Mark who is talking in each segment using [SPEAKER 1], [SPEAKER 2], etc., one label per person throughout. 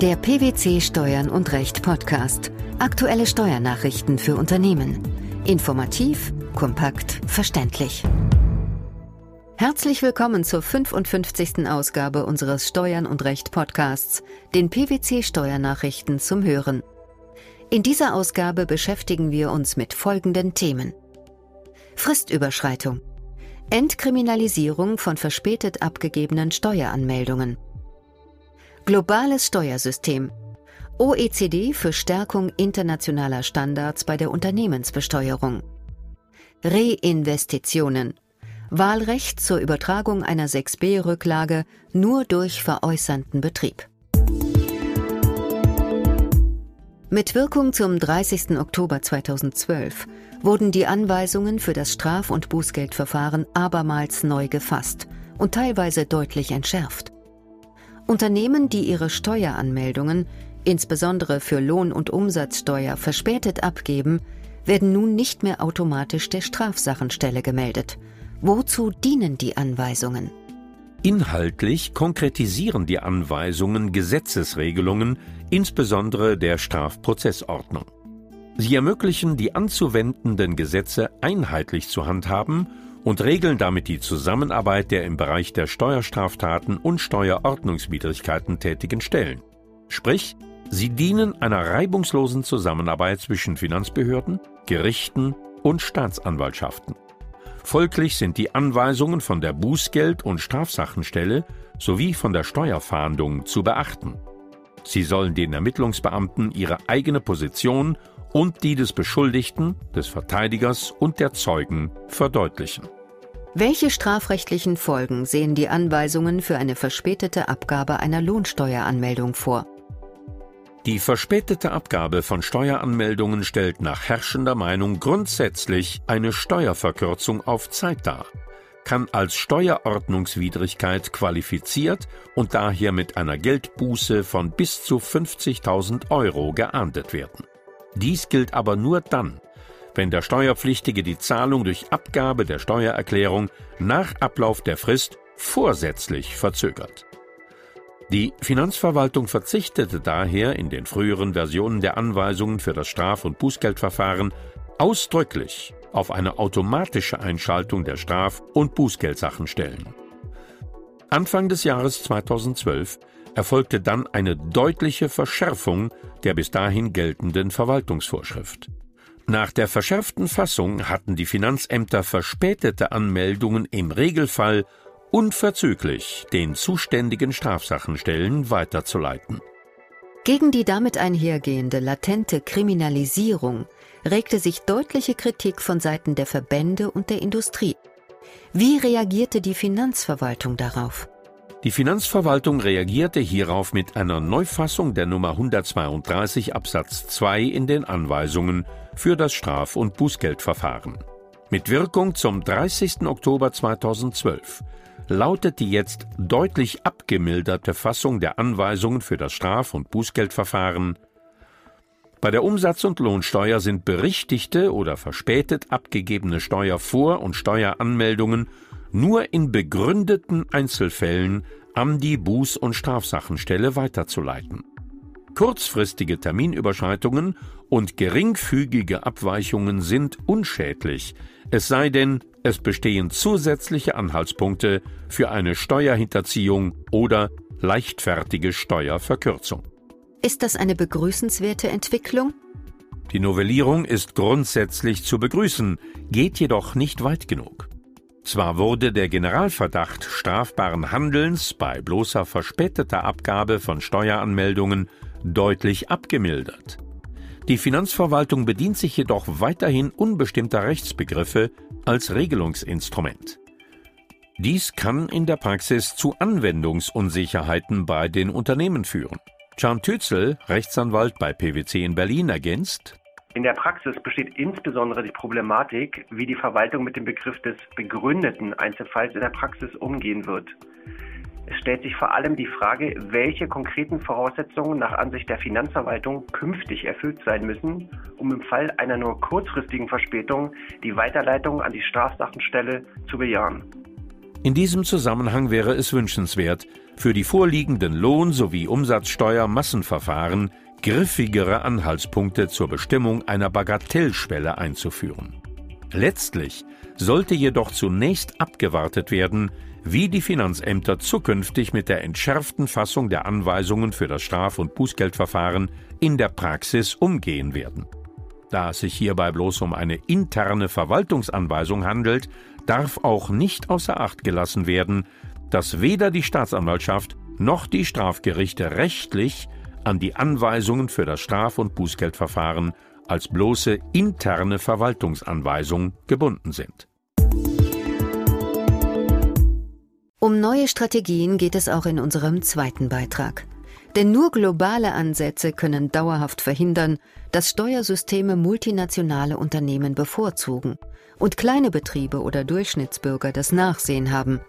[SPEAKER 1] Der PwC Steuern und Recht Podcast. Aktuelle Steuernachrichten für Unternehmen. Informativ, kompakt, verständlich. Herzlich willkommen zur 55. Ausgabe unseres Steuern und Recht Podcasts, den PwC Steuernachrichten zum Hören. In dieser Ausgabe beschäftigen wir uns mit folgenden Themen. Fristüberschreitung. Entkriminalisierung von verspätet abgegebenen Steueranmeldungen. Globales Steuersystem. OECD für Stärkung internationaler Standards bei der Unternehmensbesteuerung. Reinvestitionen. Wahlrecht zur Übertragung einer 6b-Rücklage nur durch veräußernden Betrieb. Mit Wirkung zum 30. Oktober 2012 wurden die Anweisungen für das Straf- und Bußgeldverfahren abermals neu gefasst und teilweise deutlich entschärft. Unternehmen, die ihre Steueranmeldungen, insbesondere für Lohn- und Umsatzsteuer, verspätet abgeben, werden nun nicht mehr automatisch der Strafsachenstelle gemeldet. Wozu dienen die Anweisungen?
[SPEAKER 2] Inhaltlich konkretisieren die Anweisungen Gesetzesregelungen, insbesondere der Strafprozessordnung. Sie ermöglichen, die anzuwendenden Gesetze einheitlich zu handhaben und regeln damit die Zusammenarbeit der im Bereich der Steuerstraftaten und Steuerordnungswidrigkeiten tätigen Stellen. Sprich, sie dienen einer reibungslosen Zusammenarbeit zwischen Finanzbehörden, Gerichten und Staatsanwaltschaften. Folglich sind die Anweisungen von der Bußgeld- und Strafsachenstelle sowie von der Steuerfahndung zu beachten. Sie sollen den Ermittlungsbeamten ihre eigene Position und die des Beschuldigten, des Verteidigers und der Zeugen verdeutlichen.
[SPEAKER 1] Welche strafrechtlichen Folgen sehen die Anweisungen für eine verspätete Abgabe einer Lohnsteueranmeldung vor?
[SPEAKER 2] Die verspätete Abgabe von Steueranmeldungen stellt nach herrschender Meinung grundsätzlich eine Steuerverkürzung auf Zeit dar, kann als Steuerordnungswidrigkeit qualifiziert und daher mit einer Geldbuße von bis zu 50.000 Euro geahndet werden. Dies gilt aber nur dann, wenn der Steuerpflichtige die Zahlung durch Abgabe der Steuererklärung nach Ablauf der Frist vorsätzlich verzögert. Die Finanzverwaltung verzichtete daher in den früheren Versionen der Anweisungen für das Straf- und Bußgeldverfahren ausdrücklich auf eine automatische Einschaltung der Straf- und Bußgeldsachenstellen. Anfang des Jahres 2012 erfolgte dann eine deutliche Verschärfung der bis dahin geltenden Verwaltungsvorschrift. Nach der verschärften Fassung hatten die Finanzämter verspätete Anmeldungen im Regelfall unverzüglich den zuständigen Strafsachenstellen weiterzuleiten.
[SPEAKER 1] Gegen die damit einhergehende latente Kriminalisierung regte sich deutliche Kritik von Seiten der Verbände und der Industrie. Wie reagierte die Finanzverwaltung darauf?
[SPEAKER 2] Die Finanzverwaltung reagierte hierauf mit einer Neufassung der Nummer 132 Absatz 2 in den Anweisungen für das Straf- und Bußgeldverfahren. Mit Wirkung zum 30. Oktober 2012 lautet die jetzt deutlich abgemilderte Fassung der Anweisungen für das Straf- und Bußgeldverfahren bei der Umsatz- und Lohnsteuer sind berichtigte oder verspätet abgegebene Steuervor- und Steueranmeldungen nur in begründeten Einzelfällen an die Buß- und Strafsachenstelle weiterzuleiten. Kurzfristige Terminüberschreitungen und geringfügige Abweichungen sind unschädlich, es sei denn, es bestehen zusätzliche Anhaltspunkte für eine Steuerhinterziehung oder leichtfertige Steuerverkürzung.
[SPEAKER 1] Ist das eine begrüßenswerte Entwicklung?
[SPEAKER 2] Die Novellierung ist grundsätzlich zu begrüßen, geht jedoch nicht weit genug. Zwar wurde der Generalverdacht strafbaren Handelns bei bloßer verspäteter Abgabe von Steueranmeldungen deutlich abgemildert. Die Finanzverwaltung bedient sich jedoch weiterhin unbestimmter Rechtsbegriffe als Regelungsinstrument. Dies kann in der Praxis zu Anwendungsunsicherheiten bei den Unternehmen führen. Can Tützel, Rechtsanwalt bei PwC in Berlin, ergänzt,
[SPEAKER 3] in der Praxis besteht insbesondere die Problematik, wie die Verwaltung mit dem Begriff des begründeten Einzelfalls in der Praxis umgehen wird. Es stellt sich vor allem die Frage, welche konkreten Voraussetzungen nach Ansicht der Finanzverwaltung künftig erfüllt sein müssen, um im Fall einer nur kurzfristigen Verspätung die Weiterleitung an die Strafsachenstelle zu bejahen.
[SPEAKER 2] In diesem Zusammenhang wäre es wünschenswert, für die vorliegenden Lohn- sowie Umsatzsteuermassenverfahren griffigere Anhaltspunkte zur Bestimmung einer Bagatellschwelle einzuführen. Letztlich sollte jedoch zunächst abgewartet werden, wie die Finanzämter zukünftig mit der entschärften Fassung der Anweisungen für das Straf- und Bußgeldverfahren in der Praxis umgehen werden. Da es sich hierbei bloß um eine interne Verwaltungsanweisung handelt, darf auch nicht außer Acht gelassen werden, dass weder die Staatsanwaltschaft noch die Strafgerichte rechtlich an die Anweisungen für das Straf- und Bußgeldverfahren als bloße interne Verwaltungsanweisung gebunden sind.
[SPEAKER 1] Um neue Strategien geht es auch in unserem zweiten Beitrag. Denn nur globale Ansätze können dauerhaft verhindern, dass Steuersysteme multinationale Unternehmen bevorzugen und kleine Betriebe oder Durchschnittsbürger das Nachsehen haben.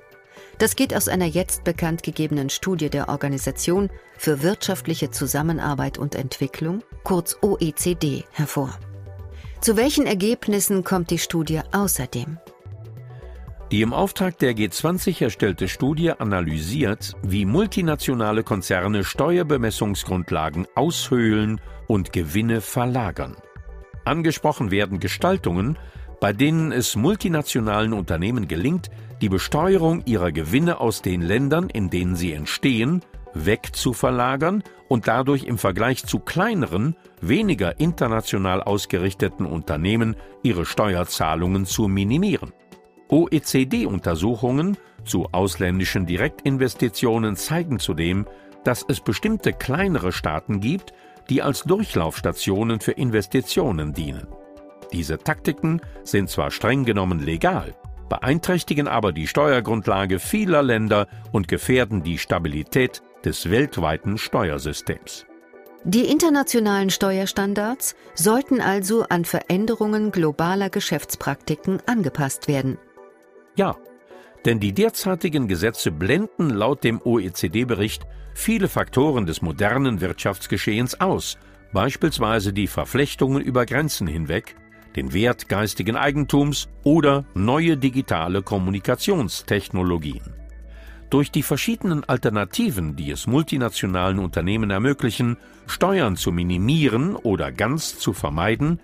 [SPEAKER 1] Das geht aus einer jetzt bekannt gegebenen Studie der Organisation für wirtschaftliche Zusammenarbeit und Entwicklung, kurz OECD, hervor. Zu welchen Ergebnissen kommt die Studie außerdem?
[SPEAKER 2] Die im Auftrag der G20 erstellte Studie analysiert, wie multinationale Konzerne Steuerbemessungsgrundlagen aushöhlen und Gewinne verlagern. Angesprochen werden Gestaltungen, bei denen es multinationalen Unternehmen gelingt, die Besteuerung ihrer Gewinne aus den Ländern, in denen sie entstehen, wegzuverlagern und dadurch im Vergleich zu kleineren, weniger international ausgerichteten Unternehmen ihre Steuerzahlungen zu minimieren. OECD-Untersuchungen zu ausländischen Direktinvestitionen zeigen zudem, dass es bestimmte kleinere Staaten gibt, die als Durchlaufstationen für Investitionen dienen. Diese Taktiken sind zwar streng genommen legal, beeinträchtigen aber die Steuergrundlage vieler Länder und gefährden die Stabilität des weltweiten Steuersystems.
[SPEAKER 1] Die internationalen Steuerstandards sollten also an Veränderungen globaler Geschäftspraktiken angepasst werden.
[SPEAKER 2] Ja, denn die derzeitigen Gesetze blenden laut dem OECD-Bericht viele Faktoren des modernen Wirtschaftsgeschehens aus, beispielsweise die Verflechtungen über Grenzen hinweg, den Wert geistigen Eigentums oder neue digitale Kommunikationstechnologien. Durch die verschiedenen Alternativen, die es multinationalen Unternehmen ermöglichen, Steuern zu minimieren oder ganz zu vermeiden,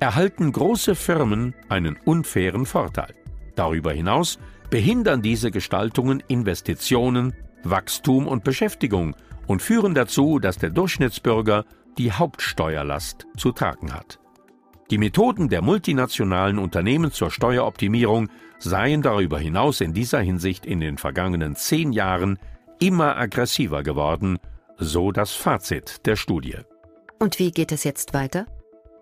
[SPEAKER 2] erhalten große Firmen einen unfairen Vorteil. Darüber hinaus behindern diese Gestaltungen Investitionen, Wachstum und Beschäftigung und führen dazu, dass der Durchschnittsbürger die Hauptsteuerlast zu tragen hat. Die Methoden der multinationalen Unternehmen zur Steueroptimierung seien darüber hinaus in dieser Hinsicht in den vergangenen zehn Jahren immer aggressiver geworden, so das Fazit der Studie.
[SPEAKER 1] Und wie geht es jetzt weiter?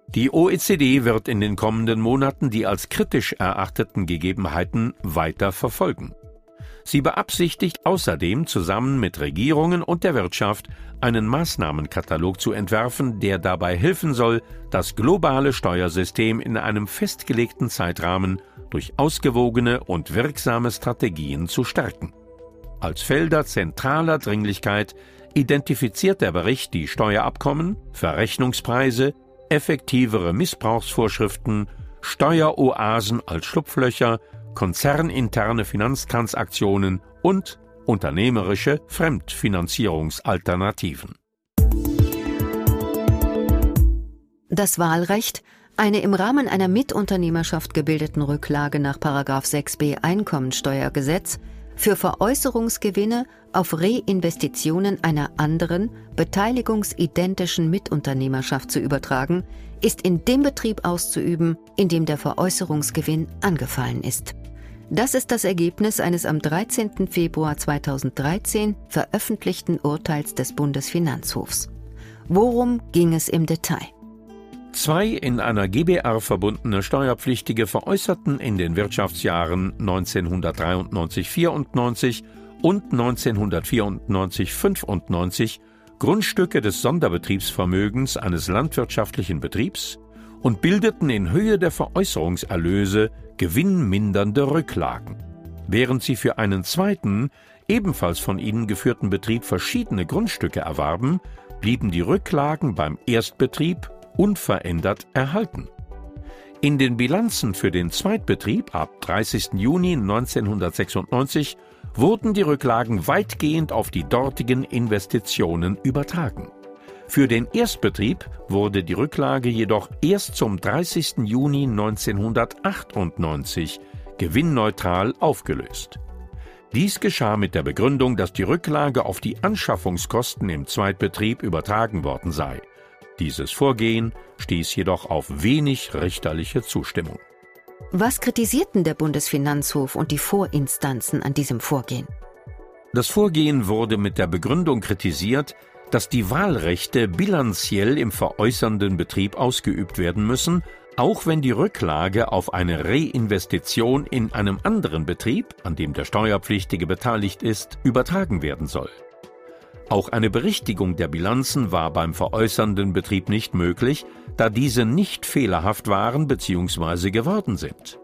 [SPEAKER 2] Die OECD wird in den kommenden Monaten die als kritisch erachteten Gegebenheiten weiter verfolgen. Sie beabsichtigt außerdem zusammen mit Regierungen und der Wirtschaft einen Maßnahmenkatalog zu entwerfen, der dabei helfen soll, das globale Steuersystem in einem festgelegten Zeitrahmen durch ausgewogene und wirksame Strategien zu stärken. Als Felder zentraler Dringlichkeit identifiziert der Bericht die Steuerabkommen, Verrechnungspreise, effektivere Missbrauchsvorschriften, Steueroasen als Schlupflöcher konzerninterne Finanztransaktionen und unternehmerische Fremdfinanzierungsalternativen.
[SPEAKER 1] Das Wahlrecht, eine im Rahmen einer Mitunternehmerschaft gebildeten Rücklage nach 6b Einkommensteuergesetz, für Veräußerungsgewinne auf Reinvestitionen einer anderen, beteiligungsidentischen Mitunternehmerschaft zu übertragen, ist in dem Betrieb auszuüben, in dem der Veräußerungsgewinn angefallen ist. Das ist das Ergebnis eines am 13. Februar 2013 veröffentlichten Urteils des Bundesfinanzhofs. Worum ging es im Detail?
[SPEAKER 2] Zwei in einer GBR verbundene Steuerpflichtige veräußerten in den Wirtschaftsjahren 1993-94 und 1994-95 Grundstücke des Sonderbetriebsvermögens eines landwirtschaftlichen Betriebs und bildeten in Höhe der Veräußerungserlöse gewinnmindernde Rücklagen. Während sie für einen zweiten, ebenfalls von ihnen geführten Betrieb verschiedene Grundstücke erwarben, blieben die Rücklagen beim Erstbetrieb unverändert erhalten. In den Bilanzen für den Zweitbetrieb ab 30. Juni 1996 wurden die Rücklagen weitgehend auf die dortigen Investitionen übertragen. Für den Erstbetrieb wurde die Rücklage jedoch erst zum 30. Juni 1998 gewinnneutral aufgelöst. Dies geschah mit der Begründung, dass die Rücklage auf die Anschaffungskosten im Zweitbetrieb übertragen worden sei. Dieses Vorgehen stieß jedoch auf wenig richterliche Zustimmung.
[SPEAKER 1] Was kritisierten der Bundesfinanzhof und die Vorinstanzen an diesem Vorgehen?
[SPEAKER 2] Das Vorgehen wurde mit der Begründung kritisiert, dass die Wahlrechte bilanziell im veräußernden Betrieb ausgeübt werden müssen, auch wenn die Rücklage auf eine Reinvestition in einem anderen Betrieb, an dem der Steuerpflichtige beteiligt ist, übertragen werden soll. Auch eine Berichtigung der Bilanzen war beim veräußernden Betrieb nicht möglich, da diese nicht fehlerhaft waren bzw. geworden sind.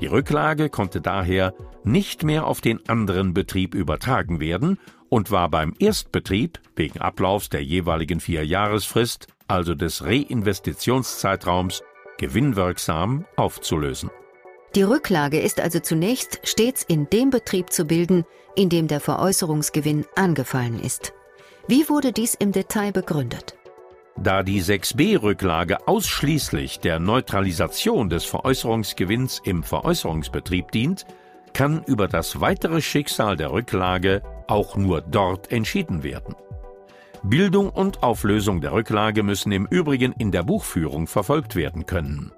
[SPEAKER 2] Die Rücklage konnte daher nicht mehr auf den anderen Betrieb übertragen werden und war beim Erstbetrieb wegen Ablaufs der jeweiligen Vierjahresfrist, also des Reinvestitionszeitraums, gewinnwirksam aufzulösen.
[SPEAKER 1] Die Rücklage ist also zunächst stets in dem Betrieb zu bilden, in dem der Veräußerungsgewinn angefallen ist. Wie wurde dies im Detail begründet?
[SPEAKER 2] Da die 6b-Rücklage ausschließlich der Neutralisation des Veräußerungsgewinns im Veräußerungsbetrieb dient, kann über das weitere Schicksal der Rücklage auch nur dort entschieden werden. Bildung und Auflösung der Rücklage müssen im Übrigen in der Buchführung verfolgt werden können.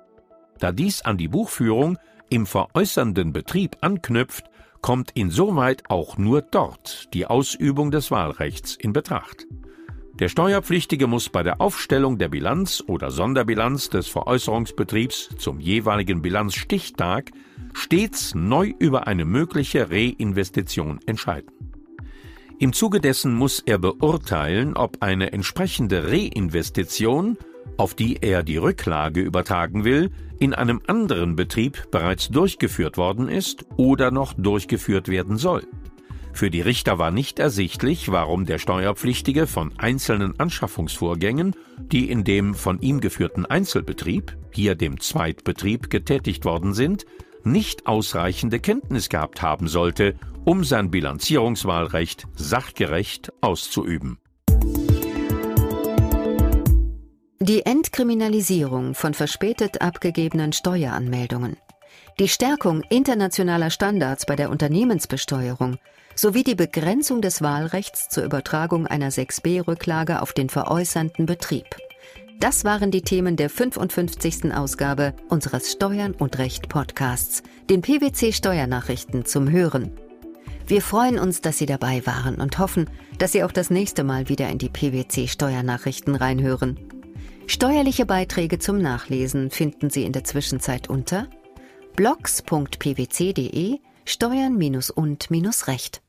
[SPEAKER 2] Da dies an die Buchführung im veräußernden Betrieb anknüpft, kommt insoweit auch nur dort die Ausübung des Wahlrechts in Betracht. Der Steuerpflichtige muss bei der Aufstellung der Bilanz oder Sonderbilanz des Veräußerungsbetriebs zum jeweiligen Bilanzstichtag stets neu über eine mögliche Reinvestition entscheiden. Im Zuge dessen muss er beurteilen, ob eine entsprechende Reinvestition, auf die er die Rücklage übertragen will, in einem anderen Betrieb bereits durchgeführt worden ist oder noch durchgeführt werden soll. Für die Richter war nicht ersichtlich, warum der Steuerpflichtige von einzelnen Anschaffungsvorgängen, die in dem von ihm geführten Einzelbetrieb, hier dem Zweitbetrieb, getätigt worden sind, nicht ausreichende Kenntnis gehabt haben sollte, um sein Bilanzierungswahlrecht sachgerecht auszuüben.
[SPEAKER 1] Die Entkriminalisierung von verspätet abgegebenen Steueranmeldungen, die Stärkung internationaler Standards bei der Unternehmensbesteuerung sowie die Begrenzung des Wahlrechts zur Übertragung einer 6b-Rücklage auf den veräußernden Betrieb. Das waren die Themen der 55. Ausgabe unseres Steuern und Recht Podcasts, den PwC Steuernachrichten zum Hören. Wir freuen uns, dass Sie dabei waren und hoffen, dass Sie auch das nächste Mal wieder in die PwC Steuernachrichten reinhören. Steuerliche Beiträge zum Nachlesen finden Sie in der Zwischenzeit unter blogs.pwc.de Steuern und Recht.